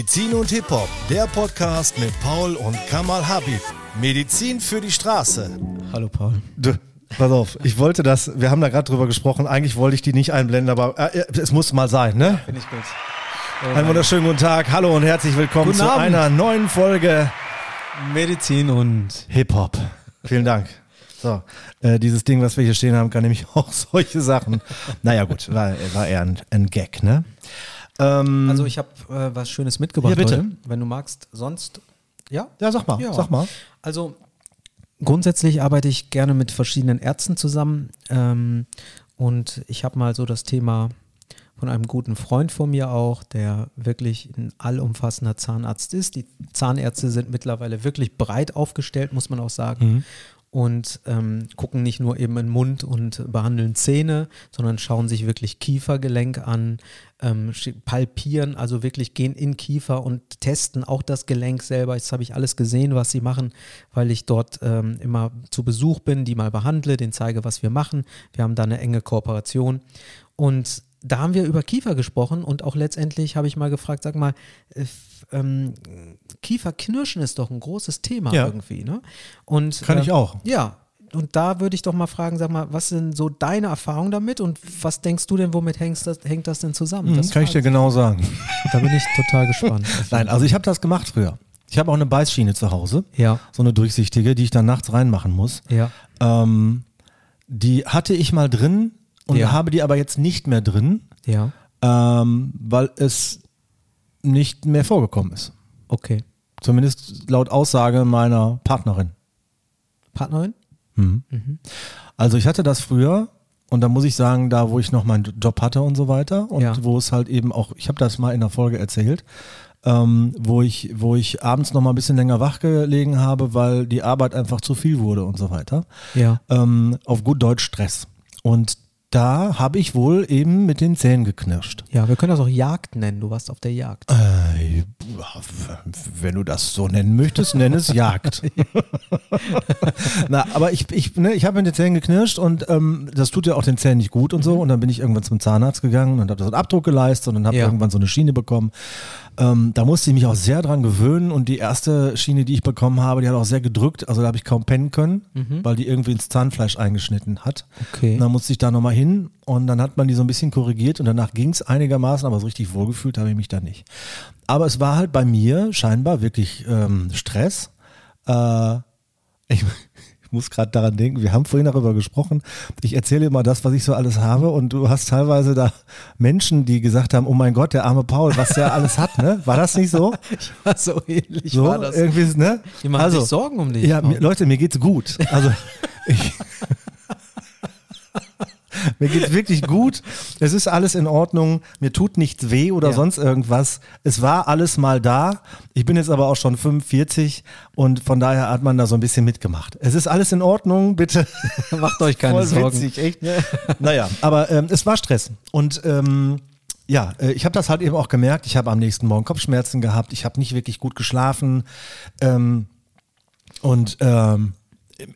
Medizin und Hip-Hop, der Podcast mit Paul und Kamal Habib. Medizin für die Straße. Hallo Paul. Du, pass auf, ich wollte das, wir haben da gerade drüber gesprochen, eigentlich wollte ich die nicht einblenden, aber äh, es muss mal sein, ne? Finde ich gut. Einen wunderschönen guten Tag, hallo und herzlich willkommen Guten zu Abend. einer neuen Folge Medizin und Hip-Hop. Vielen Dank. So, äh, dieses Ding, was wir hier stehen haben, kann nämlich auch solche Sachen. Naja gut, war, war eher ein, ein Gag, ne? Ähm, also ich habe äh, was Schönes mitgebracht. Ja, bitte. Heute, wenn du magst, sonst ja. ja, sag mal, Ja. sag mal. Also grundsätzlich arbeite ich gerne mit verschiedenen Ärzten zusammen ähm, und ich habe mal so das Thema von einem guten Freund von mir auch, der wirklich ein allumfassender Zahnarzt ist. Die Zahnärzte sind mittlerweile wirklich breit aufgestellt, muss man auch sagen. Und ähm, gucken nicht nur eben in den Mund und behandeln Zähne, sondern schauen sich wirklich Kiefergelenk an, ähm, palpieren, also wirklich gehen in Kiefer und testen auch das Gelenk selber. Jetzt habe ich alles gesehen, was sie machen, weil ich dort ähm, immer zu Besuch bin, die mal behandle, den zeige, was wir machen. Wir haben da eine enge Kooperation. Und da haben wir über Kiefer gesprochen und auch letztendlich habe ich mal gefragt, sag mal, äh, ähm, Kieferknirschen ist doch ein großes Thema Ja. irgendwie, ne? Und, Kann ich ähm, auch. Ja, und da würde ich doch mal fragen, sag mal, was sind so deine Erfahrungen damit und was denkst du denn, womit hängst das, hängt das denn zusammen? Mhm, Das kann ich dir genau sagen. Da bin ich total gespannt. Nein, also ich habe das gemacht früher. Ich habe auch eine Beißschiene zu Hause, Ja, so eine durchsichtige, die ich dann nachts reinmachen muss. ja, Ähm, die hatte ich mal drin und Ja. habe die aber jetzt nicht mehr drin, ja, ähm, weil es nicht mehr vorgekommen ist. okay. Zumindest laut Aussage meiner Partnerin. Partnerin? Also ich hatte das früher und da muss ich sagen, da wo ich noch meinen Job hatte und so weiter und Ja. wo es halt eben auch, ich habe das mal in der Folge erzählt, ähm, wo ich, wo ich abends noch mal ein bisschen länger wach gelegen habe, weil die Arbeit einfach zu viel wurde und so weiter. Ja. Ähm, auf gut Deutsch Stress. Und da habe ich wohl eben mit den Zähnen geknirscht. Ja, wir können das auch Jagd nennen. Du warst auf der Jagd. Äh, wenn du das so nennen möchtest, nenn es Jagd. Na, aber ich, ich, ne, ich habe mit den Zähnen geknirscht und ähm, das tut ja auch den Zähnen nicht gut und so. Und dann bin ich irgendwann zum Zahnarzt gegangen und habe so einen Abdruck geleistet und dann habe Ja. irgendwann so eine Schiene bekommen. Ähm, da musste ich mich auch sehr dran gewöhnen und die erste Schiene, die ich bekommen habe, die hat auch sehr gedrückt. Also da habe ich kaum pennen können, weil die irgendwie ins Zahnfleisch eingeschnitten hat. Okay. Und dann musste ich da nochmal hin und dann hat man die so ein bisschen korrigiert und danach ging es einigermaßen, aber so richtig wohlgefühlt habe ich mich da nicht. Aber es war halt bei mir scheinbar wirklich ähm, Stress. Äh, ich, ich muss gerade daran denken, wir haben vorhin darüber gesprochen. Ich erzähle immer das, was ich so alles habe und du hast teilweise da Menschen, die gesagt haben, oh mein Gott, der arme Paul, was der alles hat, ne? War das nicht so? Ja, so ähnlich So, war das. irgendwie, ne? Die machen sich Sorgen um dich. Ja, mir, Leute, mir geht's gut. Also ich, mir geht's wirklich gut. Es ist alles in Ordnung. Mir tut nichts weh oder Ja. sonst irgendwas. Es war alles mal da. Ich bin jetzt aber auch schon 45 und von daher hat man da so ein bisschen mitgemacht. Es ist alles in Ordnung, bitte. Macht euch keine Voll Sorgen. witzig, echt. Naja, aber ähm, es war Stress. Und ähm, ja, äh, ich habe das halt eben auch gemerkt. Ich habe am nächsten Morgen Kopfschmerzen gehabt. Ich habe nicht wirklich gut geschlafen. Ähm, und ähm,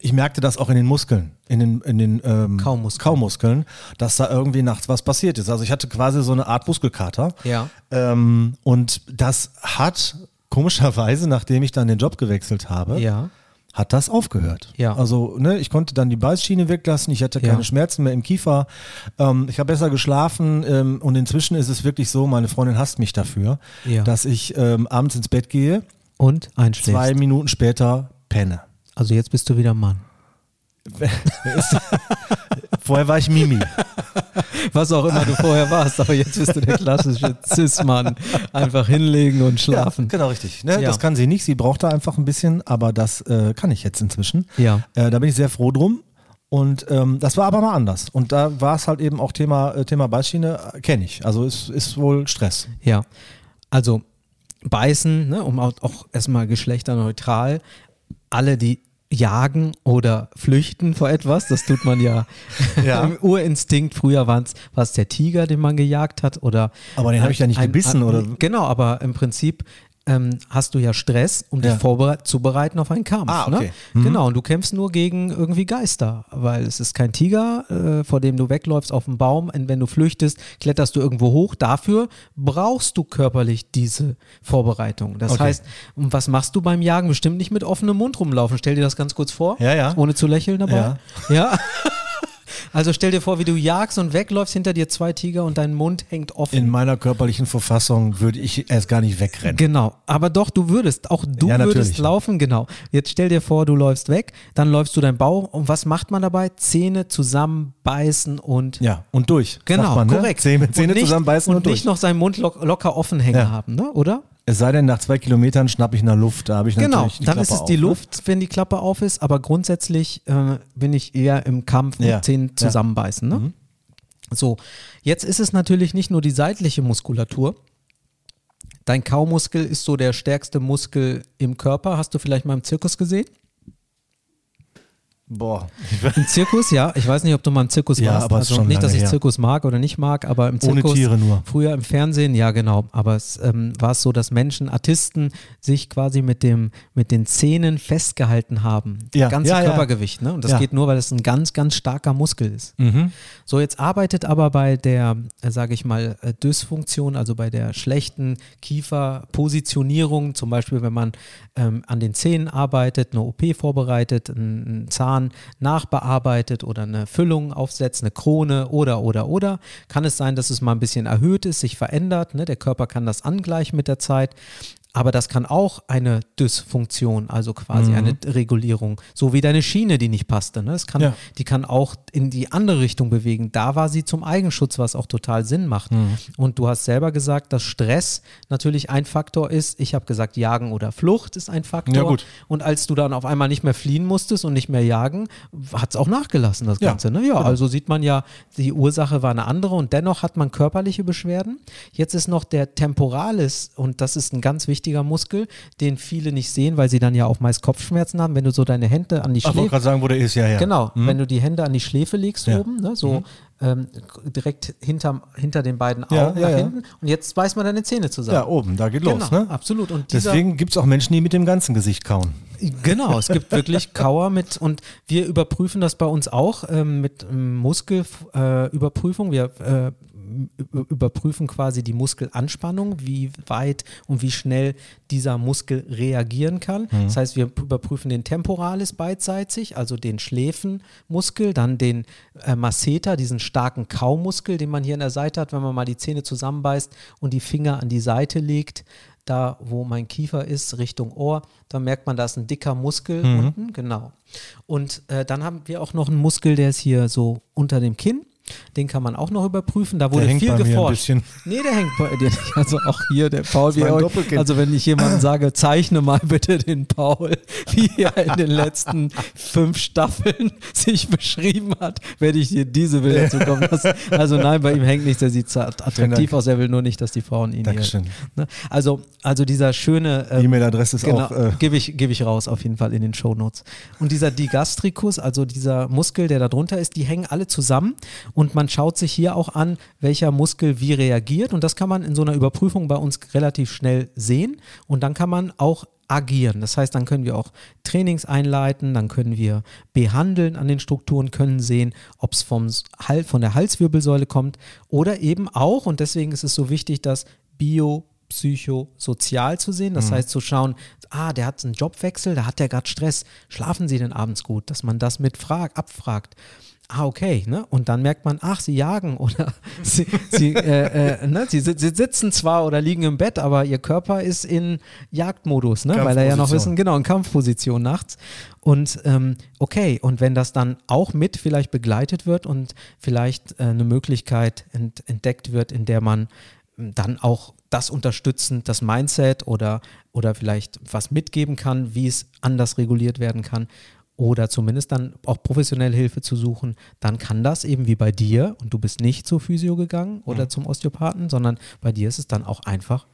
ich merkte das auch in den Muskeln, in den, in den ähm, Kaumuskeln. Kaumuskeln, dass da irgendwie nachts was passiert ist. Also ich hatte quasi so eine Art Muskelkater. Ja. Ähm, und das hat komischerweise, nachdem ich dann den Job gewechselt habe, Ja. hat das aufgehört. Ja. Also ne, ich konnte dann die Beißschiene weglassen, ich hatte keine Ja. Schmerzen mehr im Kiefer, ähm, ich habe besser geschlafen ähm, und inzwischen ist es wirklich so, meine Freundin hasst mich dafür, dass ich ähm, abends ins Bett gehe, Und einschläfst. zwei Minuten später penne. Also jetzt bist du wieder Mann. Vorher war ich Mimi. Was auch immer du vorher warst, aber jetzt bist du der klassische Cis-Mann. Einfach hinlegen und schlafen. genau richtig. Ne? Ja. Das kann sie nicht, sie braucht da einfach ein bisschen, aber das äh, kann ich jetzt inzwischen. Ja. Äh, da bin ich sehr froh drum. Und ähm, das war aber mal anders. Und da war es halt eben auch Thema, äh, Thema Beißschiene, äh, kenne ich. Also es ist wohl Stress. Ja, also beißen, ne, um auch, auch erstmal geschlechterneutral, alle, die jagen oder flüchten vor etwas, das tut man ja, Ja. im Urinstinkt. Früher war es der Tiger, den man gejagt hat oder Aber den habe ich ja nicht ein- gebissen, ein- oder? Genau, aber im Prinzip ähm, hast du ja Stress, um Ja. dich vorzubereiten auf einen Kampf. Ah, okay. ne? Genau, und du kämpfst nur gegen irgendwie Geister, weil es ist kein Tiger, äh, vor dem du wegläufst auf dem Baum. Und wenn du flüchtest, kletterst du irgendwo hoch. Dafür brauchst du körperlich diese Vorbereitung. Das Okay. heißt, was machst du beim Jagen? Bestimmt nicht mit offenem Mund rumlaufen. Stell dir das ganz kurz vor. Ja, ja. Ohne zu lächeln dabei. Ja. ja. Also stell dir vor, wie du jagst und wegläufst hinter dir zwei Tiger und dein Mund hängt offen. In meiner körperlichen Verfassung würde ich erst gar nicht wegrennen. Genau, aber doch, du würdest, auch du Ja, würdest laufen, genau. Jetzt stell dir vor, du läufst weg, dann läufst du deinen Bauch und was macht man dabei? Zähne zusammenbeißen und Ja, und durch. Genau, man, ne? korrekt. Zähne, Und Zähne nicht, zusammenbeißen und, und durch. nicht noch seinen Mund lock, locker offen hängen Ja. haben, ne? oder? Es sei denn, nach zwei Kilometern schnapp ich nach Luft. Da habe ich Genau, natürlich die dann Klappe ist es auf, die ne? Luft, wenn die Klappe auf ist, aber grundsätzlich äh, bin ich eher im Kampf mit Ja. Zähnen. Mhm. zusammenbeißen. Ne? So, jetzt ist es natürlich nicht nur die seitliche Muskulatur. Dein Kaumuskel ist so der stärkste Muskel im Körper. Hast du vielleicht mal im Zirkus gesehen? Boah. Im Zirkus, ja. Ich weiß nicht, ob du mal im Zirkus Ja, warst. aber also schon nicht, dass ich her. Zirkus mag oder nicht mag, aber im Ohne Zirkus. Tiere nur. Früher im Fernsehen, ja genau. Aber es ähm, war es so, dass Menschen, Artisten sich quasi mit dem mit den Zähnen festgehalten haben. Ja, Ganze ja. Körpergewicht. Ne? Und das geht nur, weil es ein ganz, ganz starker Muskel ist. Mhm. So, jetzt arbeitet aber bei der, äh, sage ich mal, äh, Dysfunktion, also bei der schlechten Kieferpositionierung, zum Beispiel, wenn man ähm, an den Zähnen arbeitet, eine OP vorbereitet, einen, einen Zahn nachbearbeitet oder eine Füllung aufsetzt, eine Krone oder, oder, oder, kann es sein, dass es mal ein bisschen erhöht ist, sich verändert. Ne? Der Körper kann das angleichen mit der Zeit. Aber das kann auch eine Dysfunktion, also quasi Mhm. eine Regulierung, so wie deine Schiene, die nicht passte. Ne? Es kann, Ja. Die kann auch in die andere Richtung bewegen. Da war sie zum Eigenschutz, was auch total Sinn macht. Mhm. Und du hast selber gesagt, dass Stress natürlich ein Faktor ist. Ich habe gesagt, Jagen oder Flucht ist ein Faktor. Ja, gut. Und als du dann auf einmal nicht mehr fliehen musstest und nicht mehr jagen, hat es auch nachgelassen, das Ja, Ganze. Ne? Ja, also sieht man ja, die Ursache war eine andere und dennoch hat man körperliche Beschwerden. Jetzt ist noch der Temporalis und das ist ein ganz wichtiger Muskel, den viele nicht sehen, weil sie dann ja auch meist Kopfschmerzen haben. Wenn du so deine Hände an die Ach, wollte Schläfe gerade sagen, wo der ist, ja, ja. Genau, wenn du die Hände an die Schläfe legst Ja. oben, ne, so ähm, direkt hinterm, hinter den beiden Augen Ja, nach ja, hinten und jetzt beißt man deine Zähne zusammen. Ja, oben, da geht los, genau, ne? absolut. Und Deswegen gibt es auch Menschen, die mit dem ganzen Gesicht kauen. Genau, es gibt wirklich Kauer mit und wir überprüfen das bei uns auch ähm, mit ähm, Muskelüberprüfung. Äh, wir äh, überprüfen quasi die Muskelanspannung, wie weit und wie schnell dieser Muskel reagieren kann. Das heißt, wir überprüfen den Temporalis beidseitig, also den Schläfenmuskel, dann den äh, Masseter, diesen starken Kaumuskel, den man hier an der Seite hat, wenn man mal die Zähne zusammenbeißt und die Finger an die Seite legt da wo mein Kiefer ist, Richtung Ohr, da merkt man, da ist ein dicker Muskel unten, genau. Und äh, dann haben wir auch noch einen Muskel, der ist hier so unter dem Kinn. Den kann man auch noch überprüfen. Da wurde hängt viel bei mir ein geforscht. bisschen. Nee, der hängt bei dir nicht. Also auch hier, der Paul. Wie Doppelkinn. also wenn ich jemandem sage, zeichne mal bitte den Paul, wie er in den letzten fünf Staffeln sich beschrieben hat, werde ich dir diese Bilder zukommen lassen. Also nein, bei ihm hängt nichts. Er sieht attraktiv aus, er will nur nicht, dass die Frauen ihn Dankeschön. hier... Ne? Also, also dieser schöne... Ähm, E-Mail-Adresse ist Genau, auch. Äh, gebe ich, gebe ich raus auf jeden Fall in den Shownotes. Und dieser Digastricus, also dieser Muskel, der da drunter ist, die hängen alle zusammen und man schaut sich hier auch an, welcher Muskel wie reagiert und das kann man in so einer Überprüfung bei uns relativ schnell sehen und dann kann man auch agieren. Das heißt, dann können wir auch Trainings einleiten, dann können wir behandeln an den Strukturen, können sehen, ob es vom von der Halswirbelsäule kommt oder eben auch, und deswegen ist es so wichtig, dass Bio psychosozial zu sehen. Das heißt, zu schauen, ah, der hat einen Jobwechsel, da hat der gerade Stress. Schlafen Sie denn abends gut? Dass man das mit frag, abfragt. Ah, okay, ne? Und dann merkt man, ach, sie jagen oder sie, sie, äh, äh, ne? sie, si- sie sitzen zwar oder liegen im Bett, aber ihr Körper ist in Jagdmodus, ne? Weil er ja noch wissen, genau, in Kampfposition nachts. Und ähm, okay, und wenn das dann auch mit vielleicht begleitet wird und vielleicht äh, eine Möglichkeit ent entdeckt wird, in der man ähm, dann auch das unterstützend, das Mindset oder, oder vielleicht was mitgeben kann, wie es anders reguliert werden kann oder zumindest dann auch professionelle Hilfe zu suchen, dann kann das eben wie bei dir und du bist nicht zur Physio gegangen oder zum Osteopathen, sondern bei dir ist es dann auch einfach,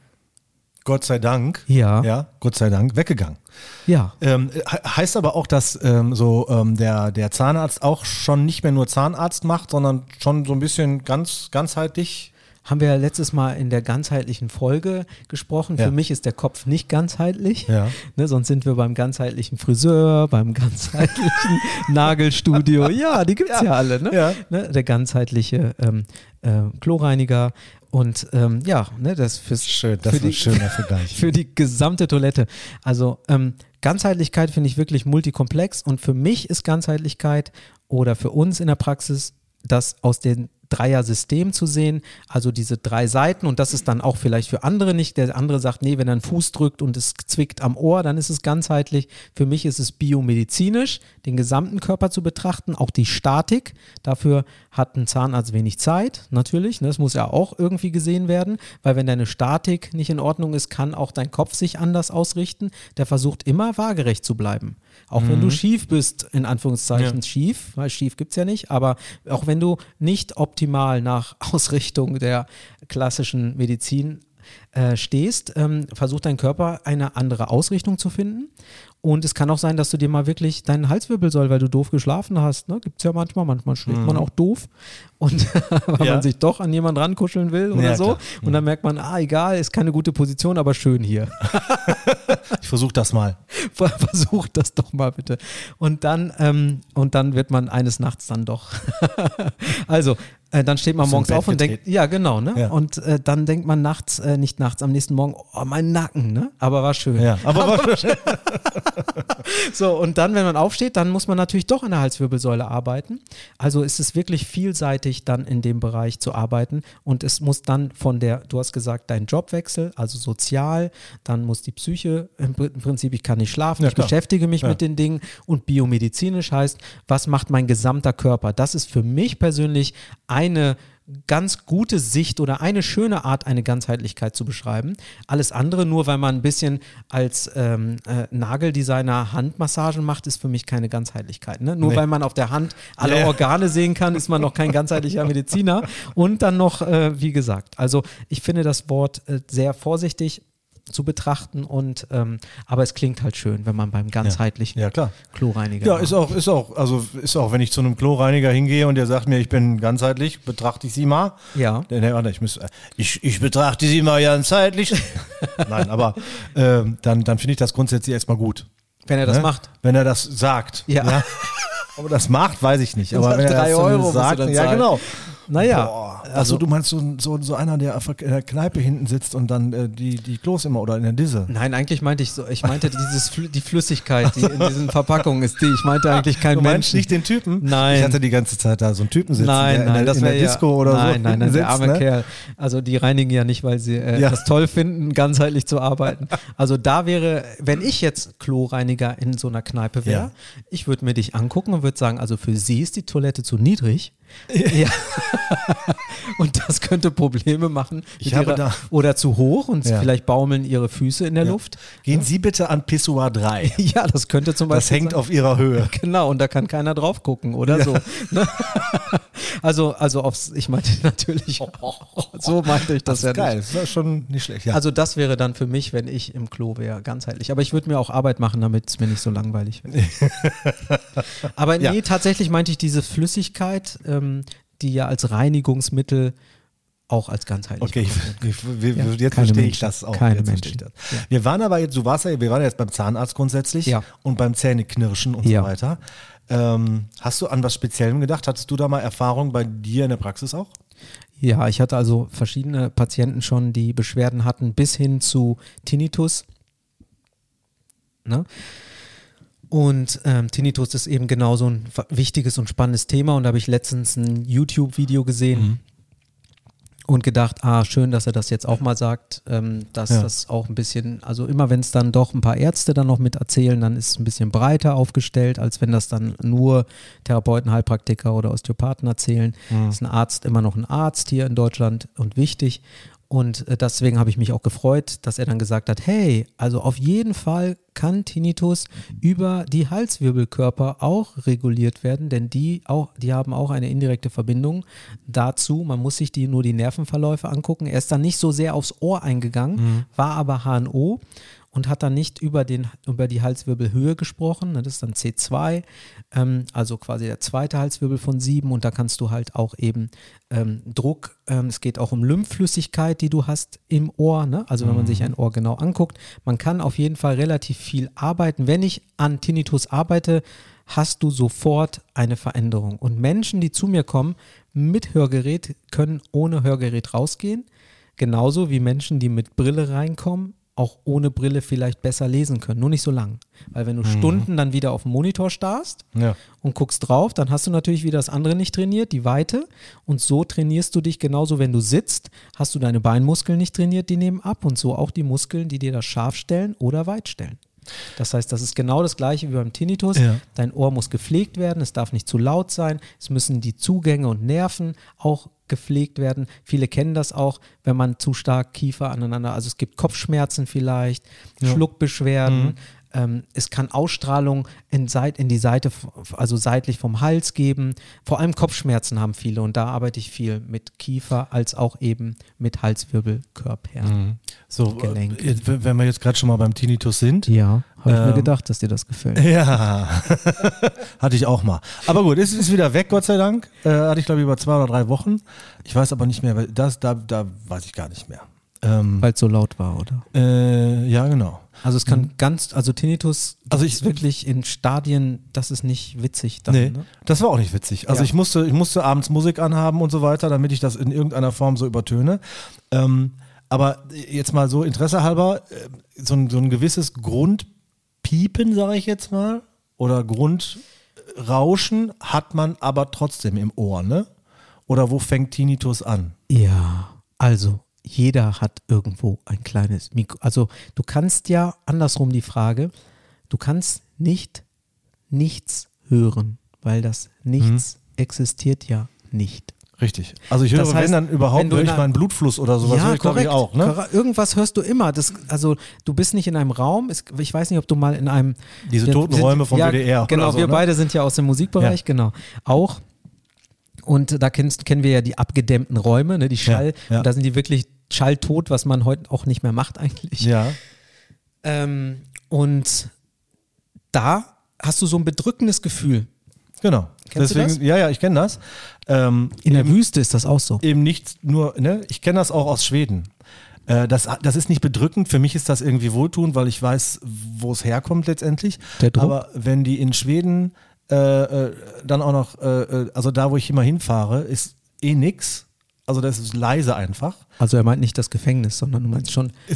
Gott sei Dank. Ja. Ja, Gott sei Dank weggegangen. ja, Ähm, he- heißt aber auch, dass ähm, so ähm, der, der Zahnarzt auch schon nicht mehr nur Zahnarzt macht, sondern schon so ein bisschen ganz ganzheitlich haben wir ja letztes Mal in der ganzheitlichen Folge gesprochen. Ja. Für mich ist der Kopf nicht ganzheitlich. Ja. Ne, sonst sind wir beim ganzheitlichen Friseur, beim ganzheitlichen Nagelstudio. Ja, die gibt es ja. alle. Ne? Ja. Ne, der ganzheitliche ähm, äh, Kloreiniger. Und ähm, ja, ne, das fürs, Schön, das für die, schöner Vergleich. für die gesamte Toilette. Also ähm, Ganzheitlichkeit finde ich wirklich multikomplex und für mich ist Ganzheitlichkeit oder für uns in der Praxis das aus den Dreier-System zu sehen, also diese drei Seiten und das ist dann auch vielleicht für andere nicht. Der andere sagt, nee, wenn er einen Fuß drückt und es zwickt am Ohr, dann ist es ganzheitlich. Für mich ist es biomedizinisch, den gesamten Körper zu betrachten, auch die Statik. Dafür hat ein Zahnarzt wenig Zeit, natürlich. ne, Das muss ja auch irgendwie gesehen werden, weil wenn deine Statik nicht in Ordnung ist, kann auch dein Kopf sich anders ausrichten. Der versucht immer waagerecht zu bleiben. Auch wenn du schief bist, in Anführungszeichen Ja. schief, weil schief gibt es ja nicht, aber auch wenn du nicht optimal nach Ausrichtung der klassischen Medizin äh, stehst, ähm, versucht dein Körper eine andere Ausrichtung zu finden. Und es kann auch sein, dass du dir mal wirklich deinen Halswirbelsäule, weil du doof geschlafen hast, ne? gibt es ja manchmal, manchmal schläft man auch doof und weil Mhm. Ja. man sich doch an jemanden rankuscheln will oder Ja, so. klar. Und dann merkt man, ah, egal, ist keine gute Position, aber schön hier. Ich versuche das mal. Versucht das doch mal bitte. Und dann, ähm, und dann wird man eines Nachts dann doch. also, äh, dann steht man morgens auf und denkt, ja, genau, ne? Ja. Und äh, dann denkt man nachts, äh, nicht nachts, am nächsten Morgen, oh, mein Nacken, ne? Aber war schön. Ja, aber, aber So, und dann, wenn man aufsteht, dann muss man natürlich doch an der Halswirbelsäule arbeiten. Also ist es wirklich vielseitig, dann in dem Bereich zu arbeiten. Und es muss dann von der, du hast gesagt, dein Jobwechsel, also sozial, dann muss die Psyche, im Prinzip, ich kann nicht schlafen, Ja, ich klar. beschäftige mich Ja. mit den Dingen. Und biomedizinisch heißt, was macht mein gesamter Körper? Das ist für mich persönlich eine ganz gute Sicht oder eine schöne Art, eine Ganzheitlichkeit zu beschreiben. Alles andere, nur weil man ein bisschen als ähm, äh, Nageldesigner Handmassagen macht, ist für mich keine Ganzheitlichkeit. Ne? Nur Nee. weil man auf der Hand alle ja. Organe sehen kann, ist man noch kein ganzheitlicher Mediziner. Und dann noch, äh, wie gesagt, also ich finde das Wort äh, sehr vorsichtig zu betrachten und ähm, aber es klingt halt schön, wenn man beim ganzheitlichen ja klar. Kloreiniger Ja, ist auch, ist auch, also ist auch, wenn ich zu einem Kloreiniger hingehe und der sagt mir, ich bin ganzheitlich, betrachte ich sie mal. Ja. Der, warte, ich, muss, ich, ich betrachte sie mal ganzheitlich. Nein, aber ähm, dann, dann finde ich das grundsätzlich erstmal gut. wenn er das ne? macht. Wenn er das sagt. Ja. Ob er das macht, weiß ich nicht. Aber wenn er drei das Euro sagt, ja genau. Naja, Boah, also du meinst so, so, so einer, der auf der Kneipe hinten sitzt und dann äh, die, die Klos immer oder in der Disse. Nein, eigentlich meinte ich so, ich meinte dieses, die Flüssigkeit, die in diesen Verpackungen ist, die, ich meinte eigentlich kein Du meinst Mensch. nicht den Typen? Nein. Ich hatte die ganze Zeit da so einen Typen sitzen, Nein, der nein, in der, das in der wäre ja, Disco oder so. nein, nein, nein, der sitzt, arme ne? Kerl. Also die reinigen ja nicht, weil sie äh, Ja. das toll finden, ganzheitlich zu arbeiten. Also da wäre, wenn ich jetzt Kloreiniger in so einer Kneipe wäre, Ja. ich würde mir dich angucken und würde sagen, also für sie ist die Toilette zu niedrig. Ja. und das könnte Probleme machen. Ich habe ihrer, da- oder zu hoch und Ja. vielleicht baumeln ihre Füße in der Luft. Gehen Sie bitte an Pissoir 3. Ja, das könnte zum Beispiel Das hängt sein. auf Ihrer Höhe. Genau, und da kann keiner drauf gucken oder so. Ne? Also, also aufs, ich meinte natürlich, so meinte ich das, Das ist ja geil, nicht. das war schon nicht schlecht. Ja. Also das wäre dann für mich, wenn ich im Klo wäre, ganzheitlich. Aber ich würde mir auch Arbeit machen, damit es mir nicht so langweilig wird. Aber nee, Ja. tatsächlich meinte ich diese Flüssigkeit, ähm, die ja als Reinigungsmittel auch als ganzheitlich Okay, ich, wir- Ja, jetzt verstehe ich das auch. Keine jetzt Menschen. Ja. Wir waren aber jetzt, du warst ja, wir waren jetzt beim Zahnarzt grundsätzlich Ja. und beim Zähneknirschen und so weiter. Ähm, hast du an was Speziellem gedacht? Hattest du da mal Erfahrung bei dir in der Praxis auch? Ja, ich hatte also verschiedene Patienten schon, die Beschwerden hatten, bis hin zu Tinnitus. Ne? Und ähm, Tinnitus ist eben genauso ein fa- wichtiges und spannendes Thema. Und da habe ich letztens ein YouTube-Video gesehen und gedacht, ah, schön, dass er das jetzt auch mal sagt, ähm, dass Ja. das auch ein bisschen, also immer wenn es dann doch ein paar Ärzte dann noch mit erzählen, dann ist es ein bisschen breiter aufgestellt, als wenn das dann nur Therapeuten, Heilpraktiker oder Osteopathen erzählen. Ist ein Arzt immer noch ein Arzt hier in Deutschland und wichtig. Und äh, deswegen habe ich mich auch gefreut, dass er dann gesagt hat, hey, also auf jeden Fall kann Tinnitus über die Halswirbelkörper auch reguliert werden, denn die auch, die haben auch eine indirekte Verbindung dazu. Man muss sich die nur die Nervenverläufe angucken. Er ist dann nicht so sehr aufs Ohr eingegangen, war aber HNO und hat dann nicht über, den, über die Halswirbelhöhe gesprochen. Das ist dann C2, ähm, also quasi der zweite Halswirbel von 7 und da kannst du halt auch eben ähm, Druck, ähm, es geht auch um Lymphflüssigkeit, die du hast im Ohr, ne? also wenn man sich ein Ohr genau anguckt. Man kann auf jeden Fall relativ viel arbeiten. Wenn ich an Tinnitus arbeite, hast du sofort eine Veränderung. Und Menschen, die zu mir kommen mit Hörgerät, können ohne Hörgerät rausgehen. Genauso wie Menschen, die mit Brille reinkommen, auch ohne Brille vielleicht besser lesen können, nur nicht so lang. Weil wenn du Stunden dann wieder auf dem Monitor starrst Ja. und guckst drauf, dann hast du natürlich wieder das andere nicht trainiert, die Weite. Und so trainierst du dich genauso, wenn du sitzt, hast du deine Beinmuskeln nicht trainiert, die nehmen ab und so auch die Muskeln, die dir das scharf stellen oder weit stellen. Das heißt, das ist genau das gleiche wie beim Tinnitus. Ja. Dein Ohr muss gepflegt werden, es darf nicht zu laut sein, es müssen die Zugänge und Nerven auch gepflegt werden. Viele kennen das auch, wenn man zu stark Kiefer aneinander, also es gibt Kopfschmerzen vielleicht, Schluckbeschwerden. Ähm, es kann Ausstrahlung in, Seit, in die Seite, also seitlich vom Hals geben. Vor allem Kopfschmerzen haben viele und da arbeite ich viel mit Kiefer als auch eben mit Halswirbelkörpern. So, Gelenk. äh, wenn wir jetzt gerade schon mal beim Tinnitus sind. Ja, habe ich mir Ähm, gedacht, dass dir das gefällt. Ja, hatte ich auch mal. Aber gut, es ist wieder weg, Gott sei Dank. Äh, hatte ich glaube ich über zwei oder drei Wochen. Ich weiß aber nicht mehr, weil das, da, da weiß ich gar nicht mehr. Ähm, Weil es so laut war, oder? äh, ja, genau. Also es kann ganz, also Tinnitus Also ist ich- wirklich in Stadien, das ist nicht witzig dann, Nee, ne? das war auch nicht witzig. Also Ja. ich musste, ich musste abends Musik anhaben und so weiter, damit ich das in irgendeiner Form so übertöne. Ähm, aber jetzt mal so Interesse halber, äh, so ein, so ein gewisses Grundpiepen, sage ich jetzt mal, oder Grundrauschen hat man aber trotzdem im Ohr, ne? Oder wo fängt Tinnitus an? Ja, also jeder hat irgendwo ein kleines Mikro. Also du kannst ja, andersrum die Frage, du kannst nicht nichts hören, weil das Nichts existiert ja nicht. Richtig. Also ich höre, Das heißt, wenn dann überhaupt, wenn du höre in ich einer- meinen Blutfluss oder sowas, höre ich glaube ich auch, ne? Korrekt. Irgendwas hörst du immer. Das, also du bist nicht in einem Raum. Es, ich weiß nicht, ob du mal in einem Diese wir toten Räume vom ja, WDR Genau, so, wir ne? beide sind ja aus dem Musikbereich, Ja. genau. Auch. Und da kennst, kennen wir ja die abgedämmten Räume, ne, die Schall. ja. Und da sind die wirklich schalltot, was man heute auch nicht mehr macht eigentlich. Ja. Ähm, und da hast du so ein bedrückendes Gefühl. Genau. Kennst du Deswegen, das? ja, ja, ich kenne das. Ähm, In der Wüste ist das auch so. eben nicht nur, ne, ich kenne das auch aus Schweden. Äh, das, das ist nicht bedrückend, für mich ist das irgendwie wohltuend, weil ich weiß, wo es herkommt letztendlich. Der Druck? Aber wenn die in Schweden äh, äh, dann auch noch, äh, äh, also da, wo ich immer hinfahre, ist eh nix. Also das ist leise einfach. Also er meint nicht das Gefängnis, sondern du meinst schon.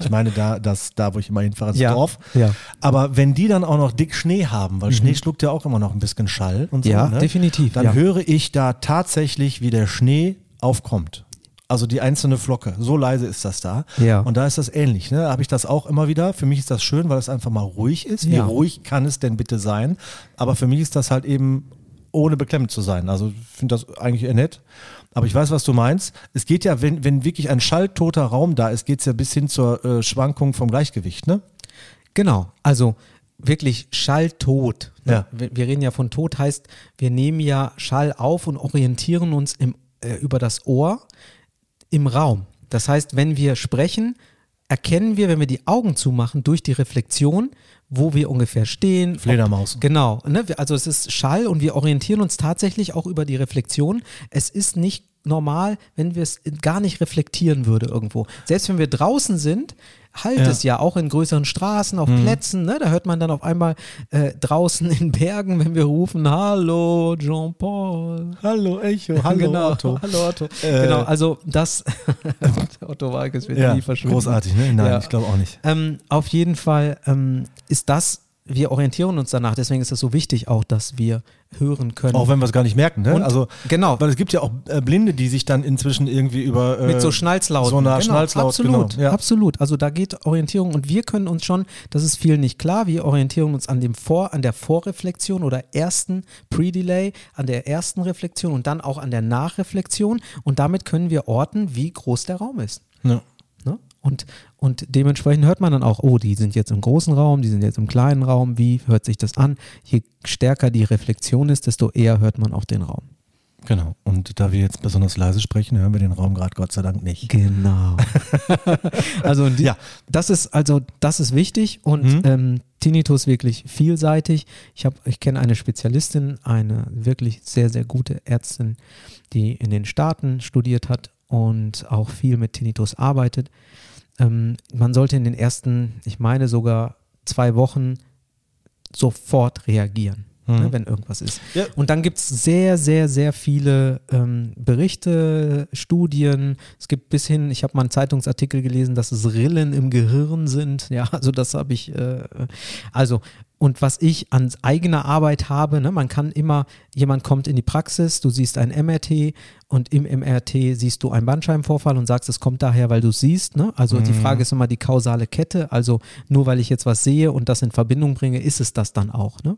ich meine, da, das, da, wo ich immer hinfahre, das Ja, Dorf. ja. Aber wenn die dann auch noch dick Schnee haben, weil Schnee schluckt ja auch immer noch ein bisschen Schall und so, Mhm. Ja, ne? definitiv, dann ja. höre ich da tatsächlich, wie der Schnee aufkommt. Also die einzelne Flocke. So leise ist das da. Ja. Und da ist das ähnlich. Ne? Da habe ich das auch immer wieder. Für mich ist das schön, weil es einfach mal ruhig ist. Wie Ja. ruhig kann es denn bitte sein? Aber für mich ist das halt eben ohne beklemmend zu sein. Also ich finde das eigentlich eher nett. Aber ich weiß, was du meinst. Es geht ja, wenn, wenn wirklich ein schalltoter Raum da ist, geht es ja bis hin zur äh, Schwankung vom Gleichgewicht. Ne? Genau, also wirklich schalltot. ne? Ja. Wir, wir reden ja von Tod, heißt, wir nehmen ja Schall auf und orientieren uns im, äh, über das Ohr im Raum. Das heißt, wenn wir sprechen, erkennen wir, wenn wir die Augen zumachen, durch die Reflexion, wo wir ungefähr stehen. Fledermaus. Ob, genau. Ne? Also es ist Schall und wir orientieren uns tatsächlich auch über die Reflexion. Es ist nicht normal, wenn wir es gar nicht reflektieren würde irgendwo. Selbst wenn wir draußen sind, halt Ja. Mhm. es ja auch in größeren Straßen, auf Plätzen, ne? da hört man dann auf einmal äh, draußen in Bergen, wenn wir rufen, hallo Jean-Paul. Hallo Echo, hallo genau. Otto. Hallo Otto. Äh, genau, also das, Otto Walkes wird Ja, nie verschwinden. großartig, ne? Nein, Ja. ich glaube auch nicht. Ähm, auf jeden Fall ähm, ist das, wir orientieren uns danach, deswegen ist es so wichtig auch, dass wir hören können. Auch wenn wir es gar nicht merken, ne? Und- also, genau. Weil es gibt ja auch äh, Blinde, die sich dann inzwischen irgendwie über. Äh, mit so Schnalzlauten. So einer genau, Schnalzlaut, absolut, genau. Ja. absolut. Also da geht Orientierung und wir können uns schon, das ist vielen nicht klar, wir orientieren uns an dem Vor, an der Vorreflexion oder ersten Pre-Delay, an der ersten Reflexion und dann auch an der Nachreflexion und damit können wir orten, wie groß der Raum ist. Ja. Und, und dementsprechend hört man dann auch, oh, die sind jetzt im großen Raum, die sind jetzt im kleinen Raum, wie hört sich das an? Je stärker die Reflexion ist, desto eher hört man auch den Raum. Genau. Und da wir jetzt besonders leise sprechen, hören wir den Raum gerade Gott sei Dank nicht. Genau. also die, Ja. das ist also das ist wichtig und Mhm. ähm, Tinnitus wirklich vielseitig. Ich habe, ich kenne eine Spezialistin, eine wirklich sehr sehr gute Ärztin, die in den Staaten studiert hat und auch viel mit Tinnitus arbeitet. Ähm, man sollte in den ersten, ich meine sogar zwei Wochen sofort reagieren, Mhm. ne, wenn irgendwas ist. Ja. Und dann gibt es sehr, sehr, sehr viele ähm, Berichte, Studien. Es gibt bis hin, ich habe mal einen Zeitungsartikel gelesen, dass es Rillen im Gehirn sind. Ja, also das habe ich, äh, also und was ich an eigener Arbeit habe, ne, man kann immer, jemand kommt in die Praxis, du siehst ein MRT und im MRT siehst du einen Bandscheibenvorfall und sagst, es kommt daher, weil du es siehst. Ne? Also die Frage ist immer die kausale Kette. Also nur weil ich jetzt was sehe und das in Verbindung bringe, ist es das dann auch. Ne?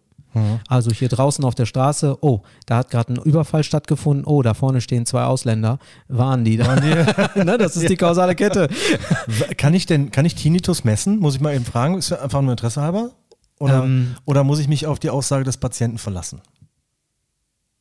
Also hier draußen auf der Straße, oh, da hat gerade ein Überfall stattgefunden, oh, da vorne stehen zwei Ausländer, waren die da? ne, das ist die kausale Kette. Kann ich denn, kann ich Tinnitus messen? Muss ich mal eben fragen. Ist einfach nur Interesse halber? Oder, Ähm. oder muss ich mich auf die Aussage des Patienten verlassen?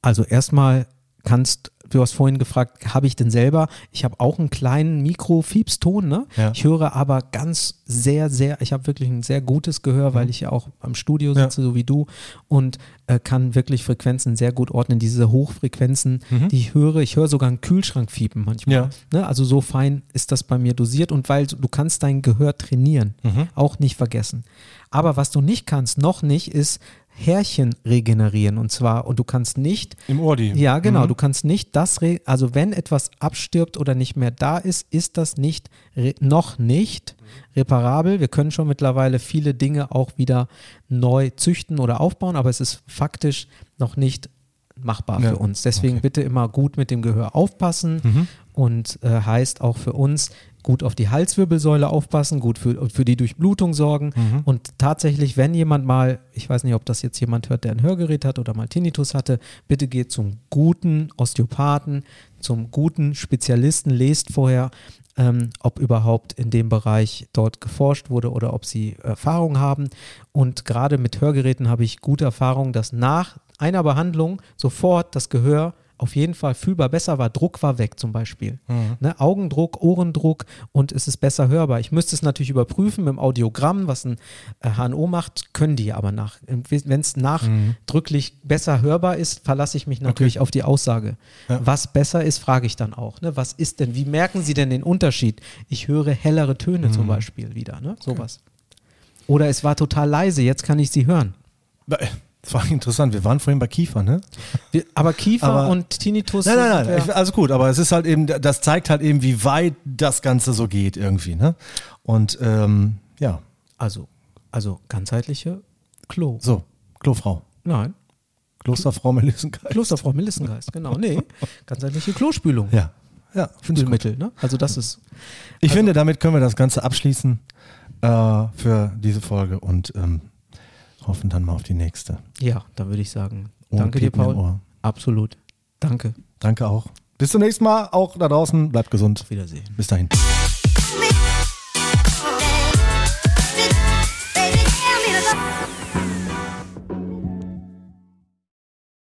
Also erstmal kannst, du hast vorhin gefragt, habe ich denn selber? Ich habe auch einen kleinen Mikro-Fiebston, ne? Ja. Ich höre aber ganz sehr, sehr, ich habe wirklich ein sehr gutes Gehör, weil ich ja auch am Studio sitze, so wie du, und äh, kann wirklich Frequenzen sehr gut ordnen. Diese Hochfrequenzen, die ich höre, ich höre sogar einen Kühlschrank fiepen manchmal. Ja. Ne? Also so fein ist das bei mir dosiert und weil du kannst dein Gehör trainieren, auch nicht vergessen. Aber was du nicht kannst, noch nicht, ist Härchen regenerieren und zwar, und du kannst nicht Im Ohr die. ja, genau. Du kannst nicht das, also wenn etwas abstirbt oder nicht mehr da ist, ist das nicht, noch nicht reparabel. Wir können schon mittlerweile viele Dinge auch wieder neu züchten oder aufbauen, aber es ist faktisch noch nicht machbar Ja, für uns. Deswegen okay. bitte immer gut mit dem Gehör aufpassen und äh, heißt auch für uns gut auf die Halswirbelsäule aufpassen, gut für, für die Durchblutung sorgen und tatsächlich, wenn jemand mal, ich weiß nicht, ob das jetzt jemand hört, der ein Hörgerät hat oder mal Tinnitus hatte, bitte geht zum guten Osteopathen, zum guten Spezialisten, lest vorher, ähm, ob überhaupt in dem Bereich dort geforscht wurde oder ob sie Erfahrung haben. Und gerade mit Hörgeräten habe ich gute Erfahrungen, dass nach einer Behandlung sofort das Gehör auf jeden Fall fühlbar besser war. Druck war weg zum Beispiel. Ne, Augendruck, Ohrendruck und es ist besser hörbar. Ich müsste es natürlich überprüfen mit dem Audiogramm, was ein äh, HNO macht, können die aber nach. Wenn es nachdrücklich besser hörbar ist, verlasse ich mich natürlich auf die Aussage. Was besser ist, frage ich dann auch. Ne? Was ist denn, wie merken Sie denn den Unterschied? Ich höre hellere Töne zum Beispiel wieder, ne? sowas. Oder es war total leise, jetzt kann ich sie hören. Das war interessant. Wir waren vorhin bei Kiefer, ne? Wir, aber Kiefer Aber- und Tinnitus. Nein, nein, nein. Ich, also gut, aber es ist halt eben, das zeigt halt eben, wie weit das Ganze so geht irgendwie, ne? Und ähm, ja, Also, also ganzheitliche Klo. so, Klofrau. Nein, Klosterfrau Melissengeist. Klosterfrau Melissengeist, genau. Nee, ganzheitliche Klospülung. Ja, ja, finde ich gut. Spülmittel, ne? Also das ist, Ich finde, damit können wir das Ganze abschließen äh, für diese Folge und ähm, hoffen dann mal auf die nächste. ja, da würde ich sagen, Ohren danke dir, Paul. Absolut. Danke. Danke auch. Bis zum nächsten Mal, auch da draußen. Bleibt gesund. Auf Wiedersehen. Bis dahin.